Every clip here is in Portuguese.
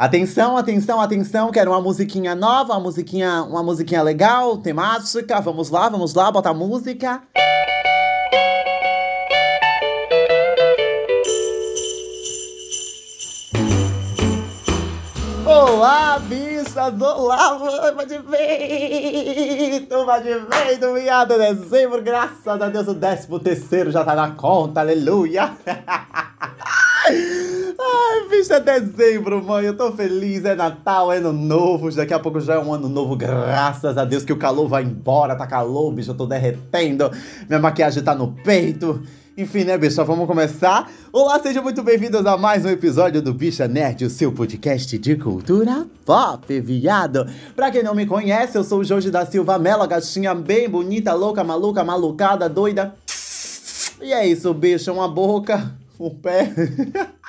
Atenção, atenção, atenção, quero uma musiquinha nova, uma musiquinha, uma musiquinha legal, temática. Vamos lá, vamos lá, bota a música. Olá, bichas! Olá, vai de vento! Vai de vento, viado! Dezembro, graças a Deus, o décimo terceiro já tá na conta, aleluia! Ai, bicho, é dezembro, mãe. Eu tô feliz. É Natal, é ano novo. Daqui a pouco já é um ano novo, graças a Deus que o calor vai embora. Tá calor, bicho. Eu tô derretendo. Minha maquiagem tá no peito. Enfim, né, bicho? Vamos começar. Olá, sejam muito bem-vindos a mais um episódio do Bicha Nerd, o seu podcast de cultura pop, viado. Pra quem não me conhece, eu sou o Jorge da Silva Mela, gatinha bem bonita, louca, maluca, malucada, doida. E é isso, bicho. Uma boca, um pé.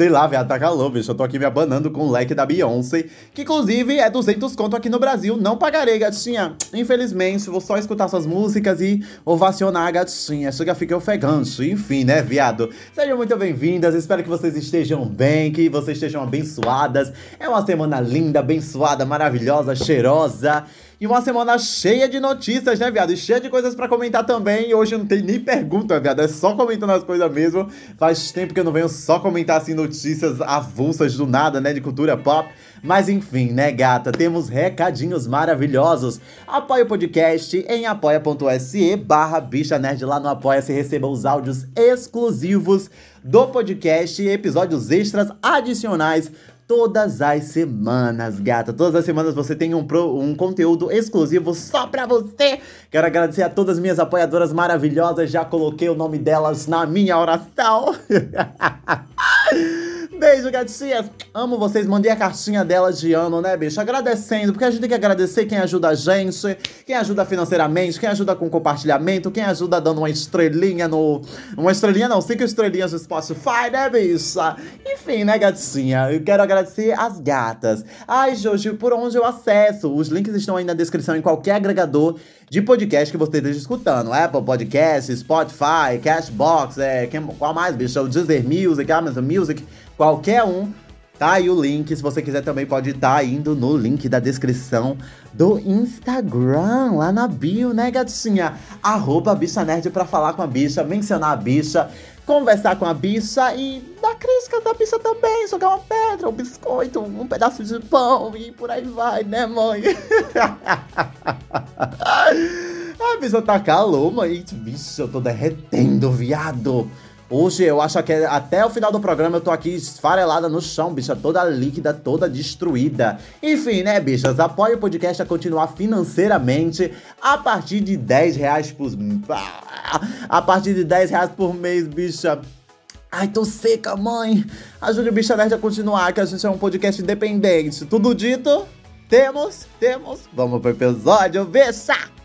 Sei lá, viado, tá calor, bicho. Eu tô aqui me abanando com o leque da Beyoncé, que inclusive é 200 conto aqui no Brasil. Não pagarei, gatinha. Infelizmente, vou só escutar suas músicas e ovacionar a gatinha. Chega, fica ofegante. Enfim, né, viado? Sejam muito bem-vindas. Espero que vocês estejam bem, que vocês estejam abençoadas. É uma semana linda, abençoada, maravilhosa, cheirosa. E uma semana cheia de notícias, né, viado? E cheia de coisas para comentar também. E hoje não tem nem pergunta, viado. É só comentando as coisas mesmo. Faz tempo que eu não venho só comentar assim notícias avulsas do nada, né, de cultura pop. Mas enfim, né, gata? Temos recadinhos maravilhosos. Apoie o podcast em apoia.se barra bicha nerd. Lá no Apoia-se receba os áudios exclusivos do podcast e episódios extras adicionais todas as semanas, gata. Todas as semanas você tem um, pro, um conteúdo exclusivo só pra você. Quero agradecer a todas as minhas apoiadoras maravilhosas. Já coloquei o nome delas na minha oração. Beijo, gatinhas. Amo vocês. Mandei a cartinha delas de ano, né, bicho? Agradecendo, porque a gente tem que agradecer quem ajuda a gente, quem ajuda financeiramente, quem ajuda com compartilhamento, quem ajuda dando uma estrelinha no. Uma estrelinha não, cinco estrelinhas no Spotify, né, bicha? Enfim, né, gatinha? Eu quero agradecer as gatas. Ai, Joji, por onde eu acesso? Os links estão aí na descrição em qualquer agregador de podcast que você esteja escutando. Apple Podcasts, Spotify, Cashbox, é, quem, qual mais, bicho? O Deezer Music, Amazon Music qualquer um. Tá aí o link, se você quiser também pode estar tá indo no link da descrição do Instagram, lá na bio, né, gatinha? Arroba bicha nerd pra falar com a bicha, mencionar a bicha, conversar com a bicha e dar críticas da bicha também, jogar uma pedra, um biscoito, um pedaço de pão e por aí vai, né, mãe? a bicha tá calor, mãe. Bicho, eu tô derretendo, viado. Hoje eu acho que até o final do programa eu tô aqui esfarelada no chão, bicha, toda líquida, toda destruída. Enfim, né, bichas? Apoie o podcast a continuar financeiramente a partir de 10 reais por. A partir de 10 reais por mês, bicha. Ai, tô seca, mãe. Ajude o Bicha Nerd a continuar, que a gente é um podcast independente. Tudo dito? Temos? Temos? Vamos pro episódio, bicha!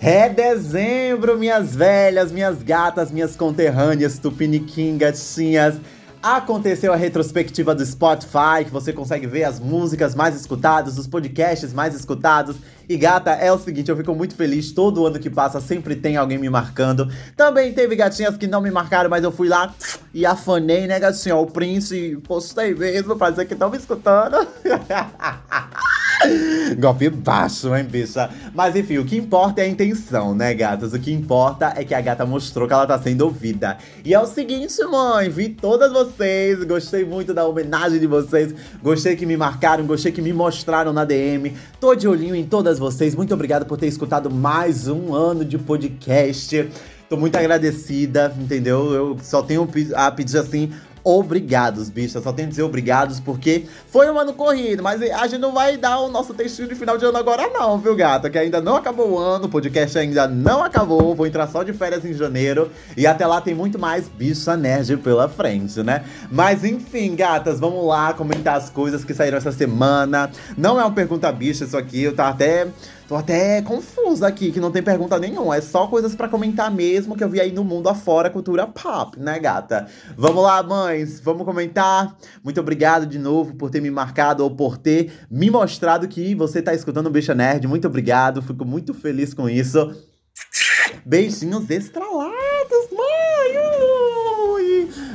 É dezembro, minhas velhas, minhas gatas, minhas conterrâneas, tupiniquim, gatinhas. Aconteceu a retrospectiva do Spotify, que você consegue ver as músicas mais escutadas, os podcasts mais escutados. E gata, é o seguinte, eu fico muito feliz, todo ano que passa sempre tem alguém me marcando. Também teve gatinhas que não me marcaram, mas eu fui lá e afanei, né, gatinha? O Prince, postei mesmo pra dizer que estão me escutando. Golpe baixo, hein, bicha? Mas enfim, o que importa é a intenção, né, gatas? O que importa é que a gata mostrou que ela tá sendo ouvida. E é o seguinte, mãe, vi todas vocês, gostei muito da homenagem de vocês, gostei que me marcaram, gostei que me mostraram na DM. Tô de olhinho em todas vocês. Muito obrigado por ter escutado mais um ano de podcast. Tô muito agradecida, entendeu? Eu só tenho a pedir assim obrigados, bicha. Só tenho que dizer obrigados porque foi um ano corrido, mas a gente não vai dar o nosso textinho de final de ano agora, não, viu, gata? Que ainda não acabou o ano, o podcast ainda não acabou. Vou entrar só de férias em janeiro e até lá tem muito mais bicha nerd pela frente, né? Mas enfim, gatas, vamos lá comentar as coisas que saíram essa semana. Não é uma pergunta bicha isso aqui, eu tá até Tô até confusa aqui, que não tem pergunta nenhuma. É só coisas para comentar mesmo que eu vi aí no mundo afora, cultura pop, né, gata? Vamos lá, mães, vamos comentar. Muito obrigado de novo por ter me marcado ou por ter me mostrado que você tá escutando o Bicha Nerd. Muito obrigado, fico muito feliz com isso. Beijinhos estralados, mãe!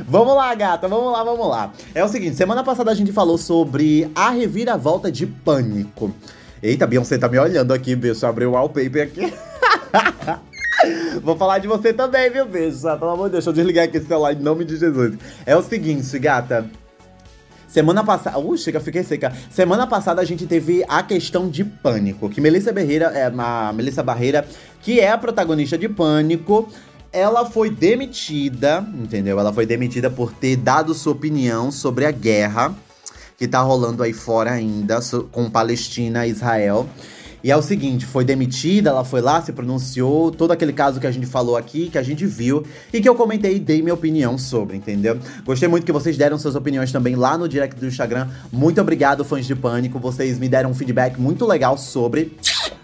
Vamos lá, gata, vamos lá, vamos lá. É o seguinte, semana passada a gente falou sobre a reviravolta de pânico. Eita, Beyoncé tá me olhando aqui, bicho. Abriu o wallpaper aqui. Vou falar de você também, viu, bicho? Ah, pelo amor de Deus, deixa eu desligar aqui esse celular em nome de Jesus. É o seguinte, gata. Semana passada. Uh, chega, fiquei seca. Semana passada a gente teve a questão de pânico. Que Melissa Barreira, é, a Melissa Barreira, que é a protagonista de Pânico, ela foi demitida, entendeu? Ela foi demitida por ter dado sua opinião sobre a guerra que tá rolando aí fora ainda com Palestina e Israel. E é o seguinte, foi demitida, ela foi lá, se pronunciou, todo aquele caso que a gente falou aqui, que a gente viu e que eu comentei e dei minha opinião sobre, entendeu? Gostei muito que vocês deram suas opiniões também lá no direct do Instagram. Muito obrigado, fãs de Pânico, vocês me deram um feedback muito legal sobre.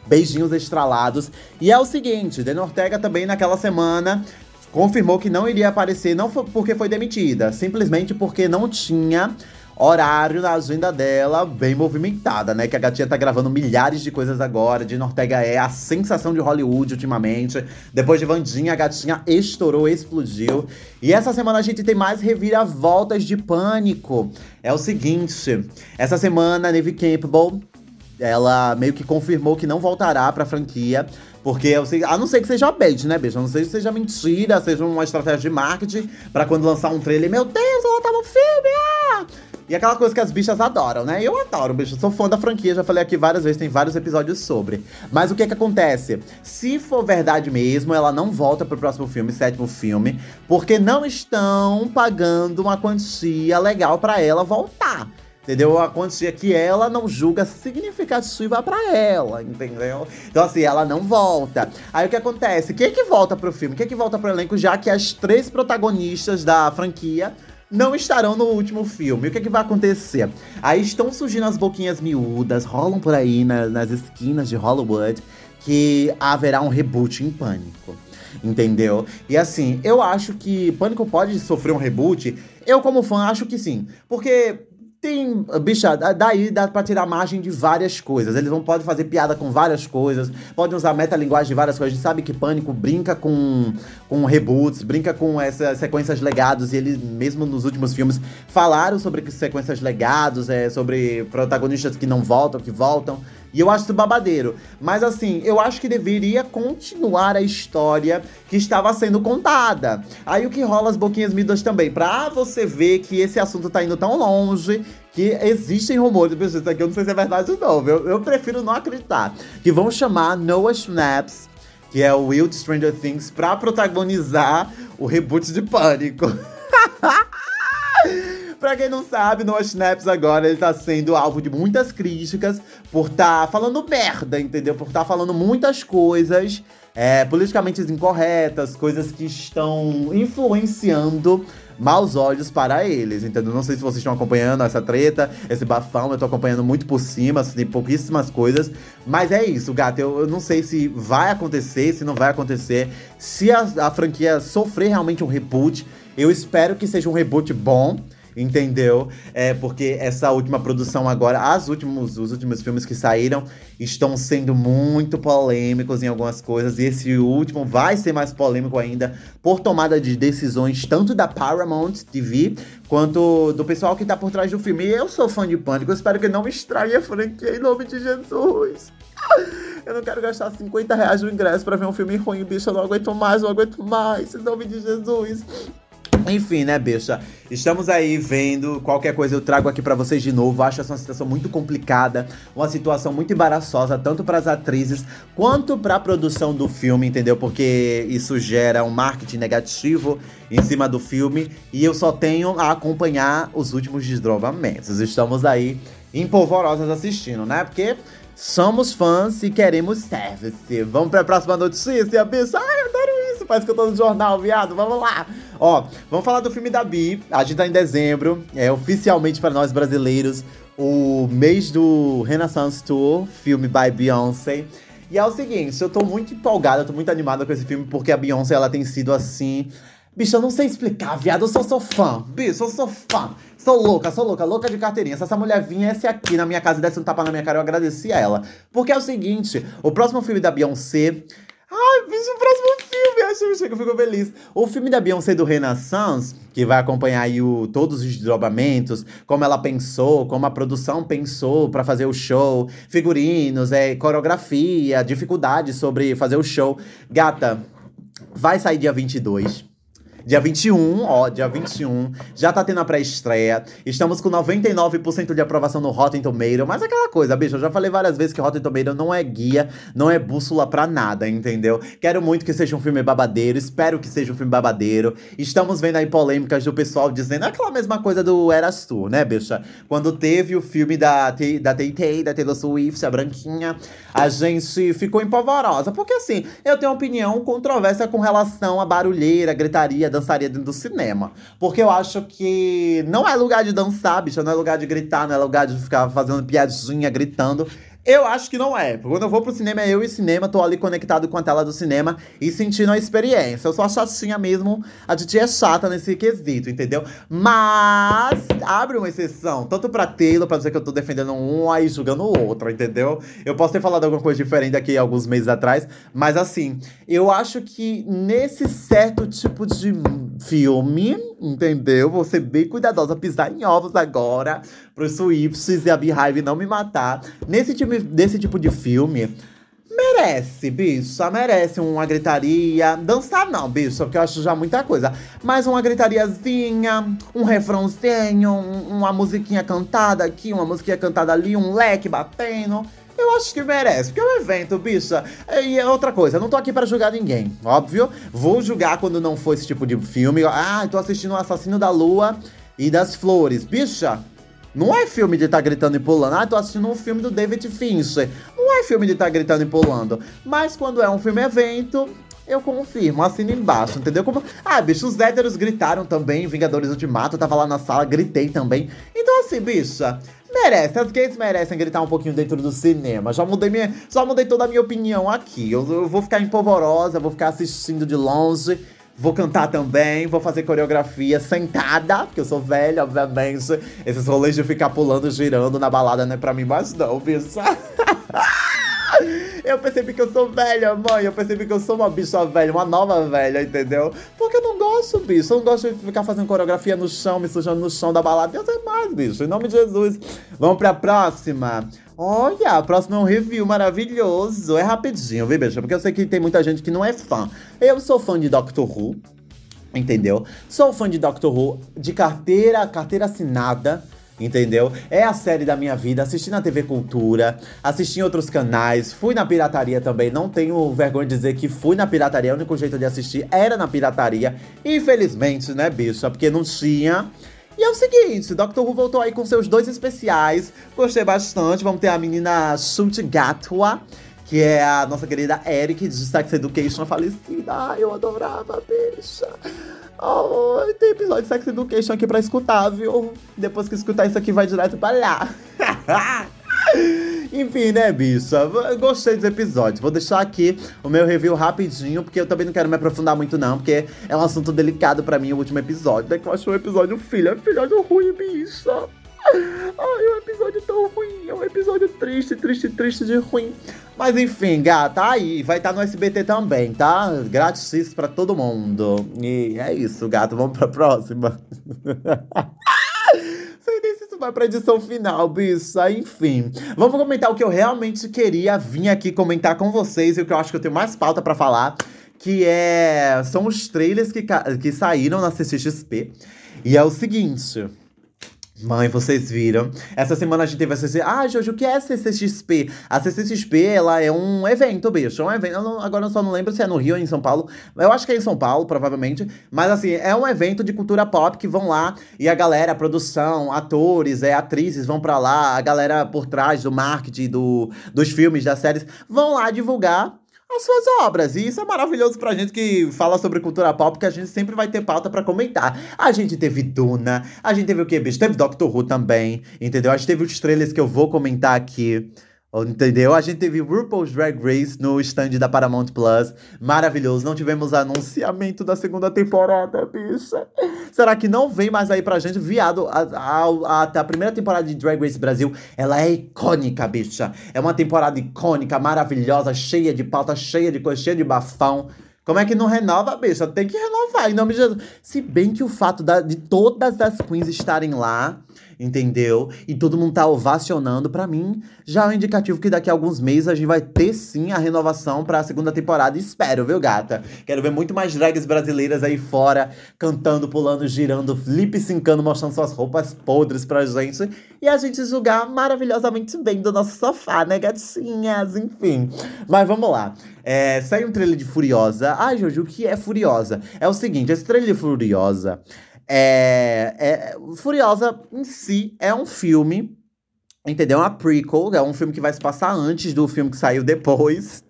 Beijinhos estralados. E é o seguinte, Dena Ortega também naquela semana confirmou que não iria aparecer, não porque foi demitida, simplesmente porque não tinha horário na agenda dela bem movimentada, né? Que a gatinha tá gravando milhares de coisas agora. De Ortega é a sensação de Hollywood ultimamente. Depois de Vandinha, a gatinha estourou, explodiu. E essa semana a gente tem mais reviravoltas de pânico. É o seguinte: essa semana, Neve Campbell ela meio que confirmou que não voltará pra franquia. Porque eu sei, a não ser que seja bait, né, bicho? A não sei se seja mentira, seja uma estratégia de marketing para quando lançar um trailer, meu Deus, ela tá no filme! Ah! E aquela coisa que as bichas adoram, né? Eu adoro, bicho. Sou fã da franquia, já falei aqui várias vezes, tem vários episódios sobre. Mas o que que acontece? Se for verdade mesmo, ela não volta pro próximo filme, sétimo filme, porque não estão pagando uma quantia legal para ela voltar. Entendeu? A quantia que ela não julga significativa para ela, entendeu? Então, assim, ela não volta. Aí o que acontece? Quem é que volta pro filme? Quem é que volta pro elenco, já que as três protagonistas da franquia não estarão no último filme. O que, é que vai acontecer? Aí estão surgindo as boquinhas miúdas, rolam por aí na, nas esquinas de Hollywood que haverá um reboot em Pânico. Entendeu? E assim, eu acho que Pânico pode sofrer um reboot. Eu, como fã, acho que sim. Porque tem, bicha, daí dá pra tirar margem de várias coisas. Eles vão podem fazer piada com várias coisas, podem usar metalinguagem de várias coisas. A gente sabe que Pânico brinca com, com reboots, brinca com essas sequências legados, e eles, mesmo nos últimos filmes, falaram sobre sequências legados, é, sobre protagonistas que não voltam, que voltam. E eu acho isso babadeiro. Mas assim, eu acho que deveria continuar a história que estava sendo contada. Aí o que rola as boquinhas miúdas também, pra você ver que esse assunto tá indo tão longe que existem rumores, pessoal, isso aqui eu não sei se é verdade ou não, eu, eu prefiro não acreditar, que vão chamar Noah Schnaps, que é o Will de Stranger Things, pra protagonizar o reboot de Pânico. Pra quem não sabe, no Snaps agora ele tá sendo alvo de muitas críticas por tá falando merda, entendeu? Por tá falando muitas coisas é, politicamente incorretas, coisas que estão influenciando maus olhos para eles, entendeu? Não sei se vocês estão acompanhando essa treta, esse bafão, eu tô acompanhando muito por cima, assim, pouquíssimas coisas. Mas é isso, gato. Eu, eu, não sei se vai acontecer, se não vai acontecer. Se a, a franquia sofrer realmente um reboot, eu espero que seja um reboot bom entendeu? É porque essa última produção agora, as últimos, os últimos filmes que saíram estão sendo muito polêmicos em algumas coisas e esse último vai ser mais polêmico ainda por tomada de decisões tanto da Paramount TV quanto do pessoal que tá por trás do filme. E eu sou fã de Pânico, espero que não me estrague a franquia em nome de Jesus. Eu não quero gastar 50 reais no ingresso pra ver um filme ruim, bicho. Eu não aguento mais, eu não aguento mais. Em nome de Jesus. Enfim, né, bicha? Estamos aí vendo. Qualquer coisa eu trago aqui para vocês de novo. Acho essa uma situação muito complicada, uma situação muito embaraçosa, tanto para as atrizes quanto para a produção do filme, entendeu? Porque isso gera um marketing negativo em cima do filme e eu só tenho a acompanhar os últimos desdobramentos. Estamos aí empolvorosas assistindo, né? Porque somos fãs e queremos service. Vamos para a próxima notícia, bicha? Ai, eu adoro isso. Parece que eu tô no jornal, viado. Vamos lá. Ó, vamos falar do filme da Bi. A gente tá em dezembro. É oficialmente para nós brasileiros o mês do Renaissance Tour, filme by Beyoncé. E é o seguinte, eu tô muito empolgada, tô muito animada com esse filme, porque a Beyoncé, ela tem sido assim... Bicho, eu não sei explicar, viado, eu só sou fã. Bicho, eu sou fã. Sou louca, sou louca, louca de carteirinha. Se essa mulher viesse aqui na minha casa e desse um tapa na minha cara, eu agradecia ela. Porque é o seguinte, o próximo filme da Beyoncé Ai, bicho, o próximo filme, acho que eu fico feliz. O filme da Beyoncé do Renaissance, que vai acompanhar aí o, todos os desdobramentos, como ela pensou, como a produção pensou para fazer o show, figurinos, é, coreografia, dificuldades sobre fazer o show. Gata, vai sair dia 22. Dia 21, ó, dia 21. Já tá tendo a pré-estreia. Estamos com 99% de aprovação no Rotten Tomato. Mas aquela coisa, bicho, eu já falei várias vezes que Rotten Tomato não é guia, não é bússola pra nada, entendeu? Quero muito que seja um filme babadeiro. Espero que seja um filme babadeiro. Estamos vendo aí polêmicas do pessoal dizendo aquela mesma coisa do Eras Tu, né, bicha? Quando teve o filme da, da Tay-Tay, da Taylor Swift, a branquinha, a gente ficou empolvorosa. Porque assim, eu tenho uma opinião controversa com relação à barulheira, gritaria, dançaria dentro do cinema. Porque eu acho que não é lugar de dançar, bicha, não é lugar de gritar, não é lugar de ficar fazendo piadinha, gritando. Eu acho que não é. Quando eu vou pro cinema, é eu e cinema, tô ali conectado com a tela do cinema e sentindo a experiência. Eu sou a chatinha mesmo, a Titi é chata nesse quesito, entendeu? Mas abre uma exceção, tanto pra Taylor, pra dizer que eu tô defendendo um aí julgando o outro, entendeu? Eu posso ter falado alguma coisa diferente aqui alguns meses atrás, mas assim, eu acho que nesse certo tipo de filme, entendeu? Vou ser bem cuidadosa, pisar em ovos agora, pros Swifts e a Beehive não me matar. Nesse tipo, nesse tipo de filme, merece, bicho, merece uma gritaria. Dançar não, bicho, porque eu acho já muita coisa. Mas uma gritariazinha, um refrãozinho, uma musiquinha cantada aqui, uma musiquinha cantada ali, um leque batendo. Eu acho que merece, porque é um evento, bicha. E é outra coisa, eu não tô aqui para julgar ninguém, óbvio. Vou julgar quando não for esse tipo de filme. Ah, tô assistindo o Assassino da Lua e das Flores. Bicha, não é filme de estar tá gritando e pulando. Ah, tô assistindo um filme do David Fincher. Não é filme de estar tá gritando e pulando. Mas quando é um filme evento, eu confirmo, assino embaixo, entendeu? Como... Ah, bicho, os héteros gritaram também, Vingadores Ultimato, eu tava lá na sala, gritei também. Então, assim, bicha, merece, as gays merecem gritar um pouquinho dentro do cinema. Já mudei, minha, já mudei toda a minha opinião aqui. Eu, eu vou ficar empolvorosa, vou ficar assistindo de longe. Vou cantar também, vou fazer coreografia sentada, porque eu sou velha, obviamente. Esses rolês de ficar pulando, girando na balada não é pra mim mais não, bicho. Eu percebi que eu sou velha, mãe. Eu percebi que eu sou uma bicha velha, uma nova velha, entendeu? Porque eu não gosto, bicho. Eu não gosto de ficar fazendo coreografia no chão, me sujando no chão da balada. Deus é mais, bicho. Em nome de Jesus. Vamos pra próxima. Olha, a próxima é um review maravilhoso. É rapidinho, viu, bicho? Porque eu sei que tem muita gente que não é fã. Eu sou fã de Doctor Who. Entendeu? Sou fã de Doctor Who de carteira, carteira assinada entendeu? É a série da minha vida, assisti na TV Cultura, assisti em outros canais, fui na pirataria também, não tenho vergonha de dizer que fui na pirataria, o único jeito de assistir era na pirataria, infelizmente, né, bicha, porque não tinha. E é o seguinte, Doctor Who voltou aí com seus dois especiais, gostei bastante, vamos ter a menina Shunti Gatwa, que é a nossa querida Eric de Sex Education falecida. Ai, eu adorava, bicha. Oh, tem episódio de Sex Education aqui pra escutar, viu? Depois que escutar isso aqui, vai direto pra lá. Enfim, né, bicha? Gostei dos episódios. Vou deixar aqui o meu review rapidinho, porque eu também não quero me aprofundar muito, não, porque é um assunto delicado pra mim o último episódio. É que eu achei o episódio filho, é episódio ruim, bicha. Ai, é um episódio tão ruim. É um episódio triste, triste, triste de ruim. Mas enfim, gata, tá aí. Vai estar tá no SBT também, tá? Grátis pra todo mundo. E é isso, gato. Vamos pra próxima. Sei nem se isso vai pra edição final, bicho. Enfim. Vamos comentar o que eu realmente queria vir aqui comentar com vocês. E o que eu acho que eu tenho mais pauta para falar. Que é. São os trailers que, que saíram na CCXP. E é o seguinte. Mãe, vocês viram? Essa semana a gente teve a CCXP. Ah, Jojo, o que é a CCXP? A CCXP, ela é um evento, bicho. É um evento. Eu não, agora eu só não lembro se é no Rio ou em São Paulo. Eu acho que é em São Paulo, provavelmente. Mas, assim, é um evento de cultura pop que vão lá e a galera, a produção, atores, é, atrizes vão para lá. A galera por trás do marketing, do, dos filmes, das séries, vão lá divulgar as suas obras. E isso é maravilhoso pra gente que fala sobre cultura pop, porque a gente sempre vai ter pauta para comentar. A gente teve Duna, a gente teve o quê, bicho? Teve Doctor Who também, entendeu? A gente teve os trailers que eu vou comentar aqui. Entendeu? A gente teve RuPaul's Drag Race no stand da Paramount Plus. Maravilhoso. Não tivemos anunciamento da segunda temporada, bicha. Será que não vem mais aí pra gente? Viado, a, a, a, a primeira temporada de Drag Race Brasil, ela é icônica, bicha. É uma temporada icônica, maravilhosa, cheia de pauta, cheia de coisa, cheia de bafão. Como é que não renova, bicha? Tem que renovar, em nome de Jesus. Se bem que o fato da, de todas as queens estarem lá entendeu? E todo mundo tá ovacionando, para mim, já é um indicativo que daqui a alguns meses a gente vai ter sim a renovação para a segunda temporada. Espero, viu, gata? Quero ver muito mais drags brasileiras aí fora, cantando, pulando, girando, lip syncando, mostrando suas roupas podres pra gente. E a gente julgar maravilhosamente bem do nosso sofá, né, gatinhas? Enfim. Mas vamos lá. É, sai um trailer de Furiosa. Ai, Jojo, o que é Furiosa? É o seguinte, esse trailer de Furiosa é, é, Furiosa em si é um filme, entendeu? É uma prequel, é um filme que vai se passar antes do filme que saiu depois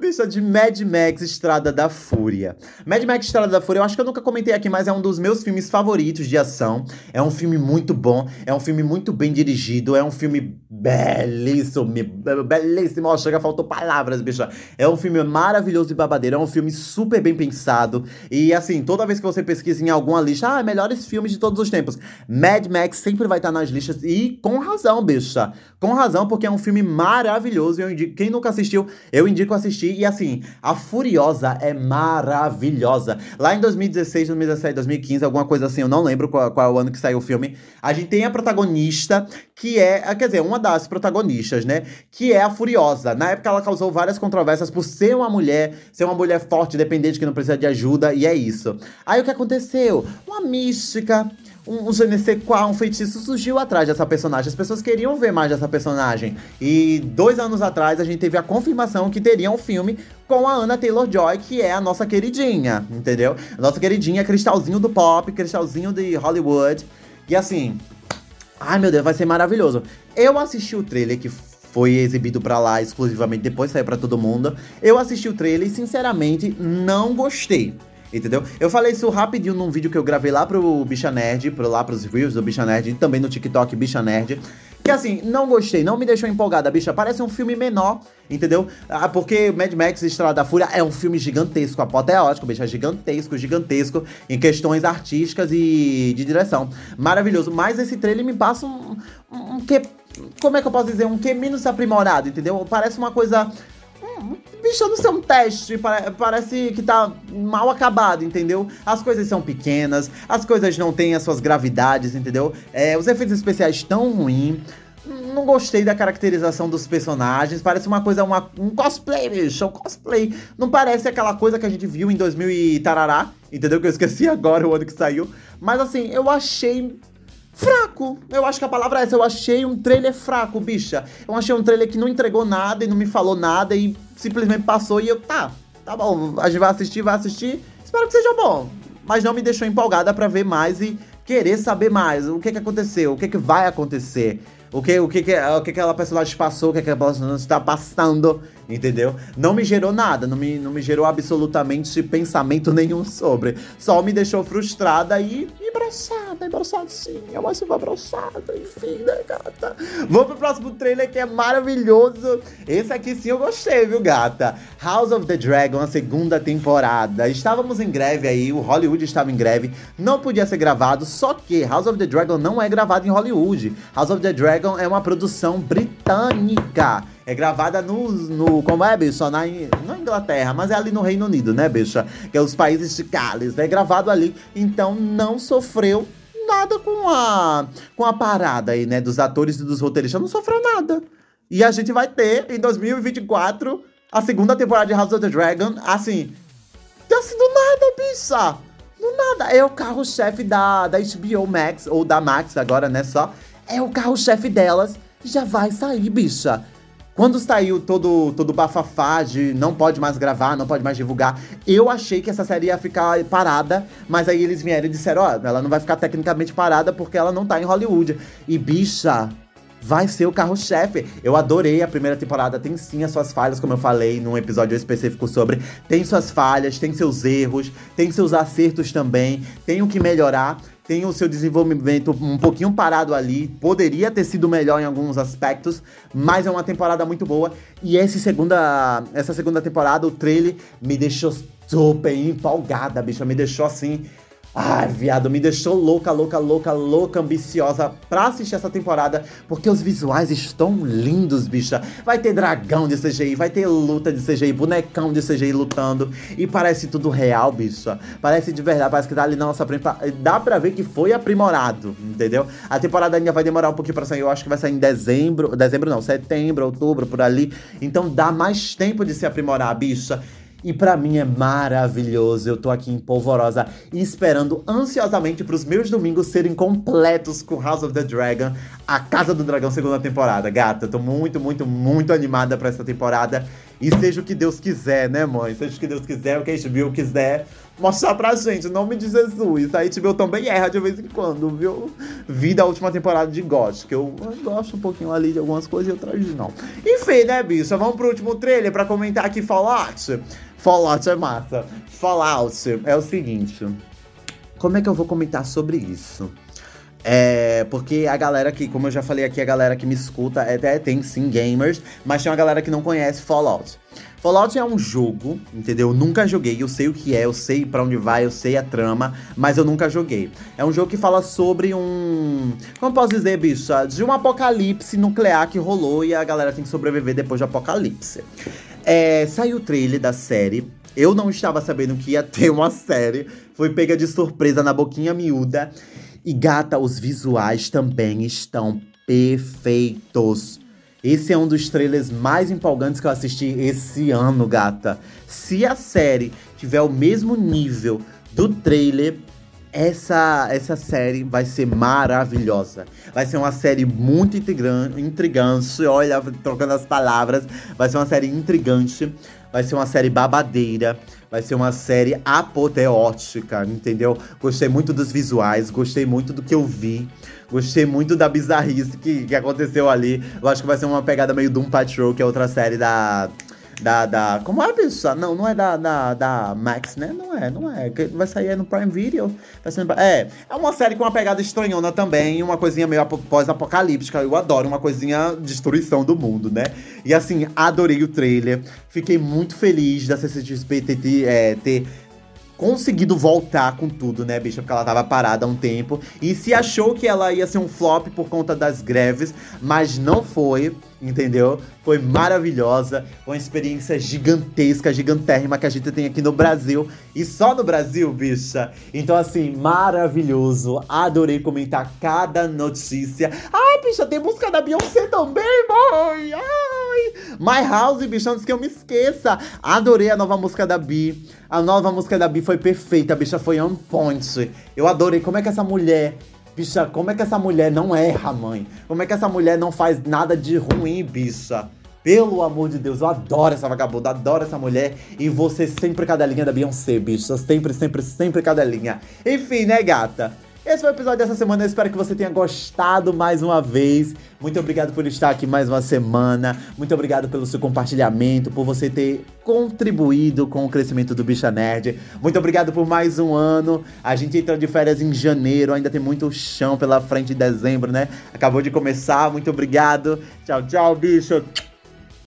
bicha de Mad Max Estrada da Fúria. Mad Max Estrada da Fúria, eu acho que eu nunca comentei aqui, mas é um dos meus filmes favoritos de ação. É um filme muito bom, é um filme muito bem dirigido, é um filme belíssimo, belíssimo. Ó, chega, faltou palavras, bicha. É um filme maravilhoso e babadeiro, é um filme super bem pensado. E assim, toda vez que você pesquisa em alguma lista, ah, melhores filmes de todos os tempos, Mad Max sempre vai estar nas listas e com razão, bicha. Com razão, porque é um filme maravilhoso. Eu indico, quem nunca assistiu, eu indico assistir e assim, a Furiosa é maravilhosa. Lá em 2016, 2017, 2015, alguma coisa assim, eu não lembro qual, qual é o ano que saiu o filme. A gente tem a protagonista, que é, ah, quer dizer, uma das protagonistas, né? Que é a Furiosa. Na época ela causou várias controvérsias por ser uma mulher, ser uma mulher forte, dependente, que não precisa de ajuda, e é isso. Aí o que aconteceu? Uma mística um, um je qual, um feitiço surgiu atrás dessa personagem. As pessoas queriam ver mais dessa personagem. E dois anos atrás a gente teve a confirmação que teria um filme com a Anna Taylor-Joy, que é a nossa queridinha, entendeu? Nossa queridinha, cristalzinho do pop, cristalzinho de Hollywood. E assim, ai meu Deus, vai ser maravilhoso. Eu assisti o trailer que foi exibido para lá exclusivamente, depois saiu para todo mundo. Eu assisti o trailer e sinceramente não gostei entendeu? Eu falei isso rapidinho num vídeo que eu gravei lá pro Bicha Nerd, pro, lá pros views do Bicha Nerd, e também no TikTok Bicha Nerd. Que assim, não gostei, não me deixou empolgada, bicha. Parece um filme menor, entendeu? Ah, porque Mad Max Estrada da Fúria é um filme gigantesco, apoteótico, bicha. É gigantesco, gigantesco em questões artísticas e de direção. Maravilhoso. Mas esse trailer me passa um, um, um que. Como é que eu posso dizer? Um que menos aprimorado, entendeu? Parece uma coisa bicho, não sei um teste, parece que tá mal acabado, entendeu? As coisas são pequenas, as coisas não têm as suas gravidades, entendeu? É, os efeitos especiais estão ruins. Não gostei da caracterização dos personagens. Parece uma coisa, uma, um cosplay, bicho. Um cosplay. Não parece aquela coisa que a gente viu em 2000 e tarará. Entendeu? Que eu esqueci agora o ano que saiu. Mas assim, eu achei fraco. Eu acho que a palavra é essa. Eu achei um trailer fraco, bicha. Eu achei um trailer que não entregou nada e não me falou nada e simplesmente passou e eu, tá, tá bom, a gente vai assistir, vai assistir. Espero que seja bom. Mas não me deixou empolgada para ver mais e querer saber mais. O que que aconteceu? O que que vai acontecer? O que, o que, que, o que aquela personagem passou, o que aquela personagem está passando, entendeu? Não me gerou nada, não me, não me gerou absolutamente pensamento nenhum sobre. Só me deixou frustrada e, abraçada, abraçada sim, acho que abraçada, enfim, né, gata? Vamos pro próximo trailer que é maravilhoso. Esse aqui sim eu gostei, viu, gata? House of the Dragon, a segunda temporada. Estávamos em greve aí, o Hollywood estava em greve, não podia ser gravado, só que House of the Dragon não é gravado em Hollywood. House of the Dragon é uma produção britânica. É gravada no. no como é, bicho? Na, na Inglaterra, mas é ali no Reino Unido, né, bicha? Que é os países de Gales. É gravado ali. Então não sofreu nada com a, com a parada aí, né? Dos atores e dos roteiristas. Não sofreu nada. E a gente vai ter, em 2024, a segunda temporada de House of the Dragon. Assim. Assim, do nada, bicha! Do nada. É o carro-chefe da, da HBO Max, ou da Max agora, né? Só é o carro-chefe delas já vai sair, bicha. Quando saiu todo, todo bafafá de não pode mais gravar, não pode mais divulgar, eu achei que essa série ia ficar parada, mas aí eles vieram e disseram, ó, ela não vai ficar tecnicamente parada porque ela não tá em Hollywood. E bicha, vai ser o carro-chefe. Eu adorei a primeira temporada, tem sim as suas falhas, como eu falei num episódio específico sobre. Tem suas falhas, tem seus erros, tem seus acertos também, tem o que melhorar. Tem o seu desenvolvimento um pouquinho parado ali, poderia ter sido melhor em alguns aspectos, mas é uma temporada muito boa. E essa segunda, essa segunda temporada, o trailer me deixou super empolgada, bicha, me deixou assim Ai, viado, me deixou louca, louca, louca, louca, ambiciosa pra assistir essa temporada, porque os visuais estão lindos, bicha. Vai ter dragão de CGI, vai ter luta de CGI, bonecão de CGI lutando, e parece tudo real, bicha. Parece de verdade, parece que tá ali na nossa frente. Dá pra ver que foi aprimorado, entendeu? A temporada ainda vai demorar um pouquinho pra sair, eu acho que vai sair em dezembro, dezembro não, setembro, outubro, por ali. Então dá mais tempo de se aprimorar, bicha. E para mim é maravilhoso. Eu tô aqui em polvorosa esperando ansiosamente para os meus domingos serem completos com House of the Dragon, a Casa do Dragão segunda temporada. Gata, tô muito, muito, muito animada para essa temporada. E seja o que Deus quiser, né, mãe? Seja o que Deus quiser, o que a HBO quiser mostrar pra gente, em nome de Jesus. A HBO também erra de vez em quando, viu? Vi da última temporada de God, que eu, eu gosto um pouquinho ali de algumas coisas e outras não. Enfim, né, bicha? Vamos pro último trailer pra comentar aqui Fallout. Fallout é massa. Fallout é o seguinte. Como é que eu vou comentar sobre isso? É, porque a galera que, como eu já falei aqui, a galera que me escuta até tem sim gamers, mas tem uma galera que não conhece Fallout. Fallout é um jogo, entendeu? Eu nunca joguei, eu sei o que é, eu sei para onde vai, eu sei a trama, mas eu nunca joguei. É um jogo que fala sobre um. Como posso dizer, bicha? De um apocalipse nuclear que rolou e a galera tem que sobreviver depois do apocalipse. É, saiu o trailer da série. Eu não estava sabendo que ia ter uma série. Foi pega de surpresa na boquinha miúda. E gata, os visuais também estão perfeitos. Esse é um dos trailers mais empolgantes que eu assisti esse ano, gata. Se a série tiver o mesmo nível do trailer, essa, essa série vai ser maravilhosa. Vai ser uma série muito intrigante. Olha, trocando as palavras. Vai ser uma série intrigante. Vai ser uma série babadeira. Vai ser uma série apoteótica, entendeu? Gostei muito dos visuais, gostei muito do que eu vi. Gostei muito da bizarrice que, que aconteceu ali. Eu acho que vai ser uma pegada meio Doom Patrol, que é outra série da da, da. Como é, bicha? Não, não é da, da, da Max, né? Não é, não é. Vai sair no Prime Video. Vai ser, é, é uma série com uma pegada estranhona também, uma coisinha meio pós-apocalíptica. Eu adoro uma coisinha destruição do mundo, né? E assim, adorei o trailer. Fiquei muito feliz da CCXP ter, é, ter conseguido voltar com tudo, né, bicha? Porque ela tava parada há um tempo. E se achou que ela ia ser um flop por conta das greves, mas não foi, entendeu? Foi maravilhosa, uma experiência gigantesca, gigantérrima que a gente tem aqui no Brasil. E só no Brasil, bicha. Então, assim, maravilhoso. Adorei comentar cada notícia. Ai, bicha, tem música da Beyoncé também, mãe! Ai! My House, bicha, antes que eu me esqueça. Adorei a nova música da Bi. A nova música da Bi foi perfeita, a bicha foi on point. Eu adorei como é que essa mulher. Bicha, como é que essa mulher não erra, mãe? Como é que essa mulher não faz nada de ruim, bicha? Pelo amor de Deus, eu adoro essa vagabunda, adoro essa mulher. E você sempre cadelinha da Beyoncé, bicha. Sempre, sempre, sempre cadelinha. Enfim, né, gata? Esse foi o episódio dessa semana. Eu espero que você tenha gostado mais uma vez. Muito obrigado por estar aqui mais uma semana. Muito obrigado pelo seu compartilhamento, por você ter contribuído com o crescimento do Bicha Nerd. Muito obrigado por mais um ano. A gente entrou de férias em janeiro, ainda tem muito chão pela frente em dezembro, né? Acabou de começar. Muito obrigado. Tchau, tchau, bicho.